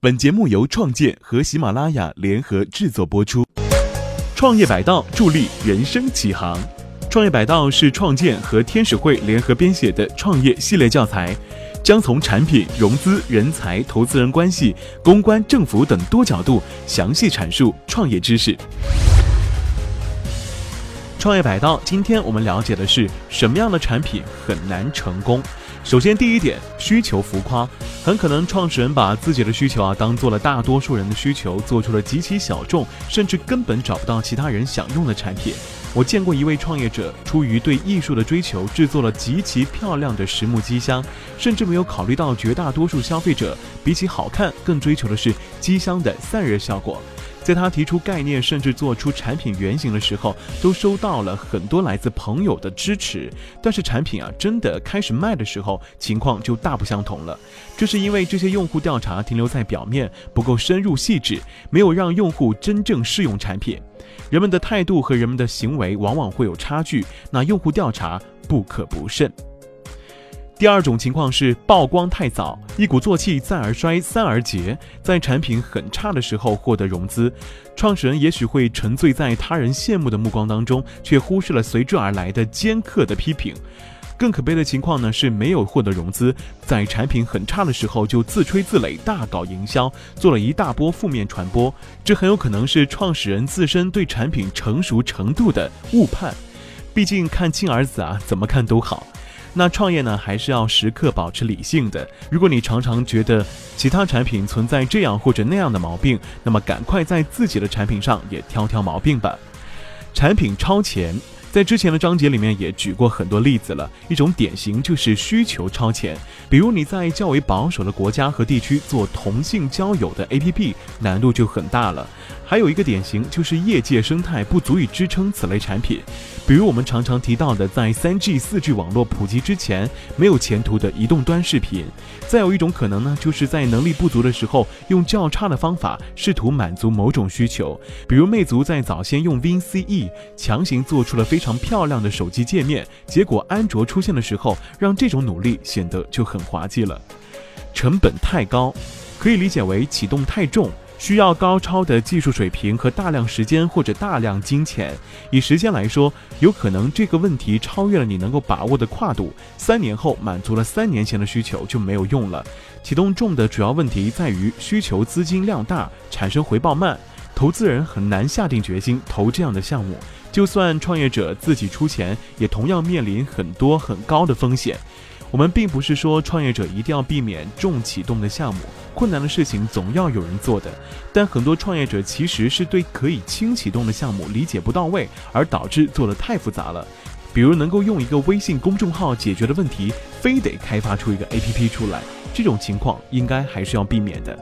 本节目由创建和喜马拉雅联合制作播出。创业百道助力人生起航。创业百道是创建和天使会联合编写的创业系列教材，将从产品、融资、人才、投资人关系、公关、政府等多角度详细阐述创业知识。创业百道，今天我们了解的是什么样的产品很难成功。首先，第一点，需求浮夸，很可能创始人把自己的需求啊当做了大多数人的需求，做出了极其小众，甚至根本找不到其他人想用的产品。我见过一位创业者，出于对艺术的追求，制作了极其漂亮的实木机箱，甚至没有考虑到绝大多数消费者比起好看更追求的是机箱的散热效果。在他提出概念甚至做出产品原型的时候，都收到了很多来自朋友的支持。但是产品啊，真的开始卖的时候，情况就大不相同了。这是因为这些用户调查停留在表面，不够深入细致，没有让用户真正试用产品。人们的态度和人们的行为往往会有差距，那用户调查不可不慎。第二种情况是曝光太早，一鼓作气，再而衰，三而竭，在产品很差的时候获得融资，创始人也许会沉醉在他人羡慕的目光当中，却忽视了随之而来的尖刻的批评。更可悲的情况呢是没有获得融资，在产品很差的时候就自吹自擂，大搞营销，做了一大波负面传播。这很有可能是创始人自身对产品成熟程度的误判。毕竟看亲儿子啊，怎么看都好。那创业呢，还是要时刻保持理性的。如果你常常觉得其他产品存在这样或者那样的毛病，那么赶快在自己的产品上也挑挑毛病吧。产品超前。在之前的章节里面也举过很多例子了，一种典型就是需求超前。比如你在较为保守的国家和地区做同性交友的 APP，难度就很大了。还有一个典型就是业界生态不足以支撑此类产品，比如我们常常提到的，在 3G、4G 网络普及之前没有前途的移动端视频。再有一种可能呢，就是在能力不足的时候，用较差的方法试图满足某种需求，比如魅族在早先用 WinCE 强行做出了非常漂亮的手机界面，结果安卓出现的时候，让这种努力显得就很滑稽了。成本太高，可以理解为启动太重。需要高超的技术水平和大量时间或者大量金钱。以时间来说，有可能这个问题超越了你能够把握的跨度。三年后满足了三年前的需求就没有用了。启动重的主要问题在于需求资金量大，产生回报慢，投资人很难下定决心投这样的项目。就算创业者自己出钱，也同样面临很多很高的风险。我们并不是说创业者一定要避免重启动的项目，困难的事情总要有人做的。但很多创业者其实是对可以轻启动的项目理解不到位，而导致做的太复杂了。比如能够用一个微信公众号解决的问题，非得开发出一个 APP 出来，这种情况应该还是要避免的。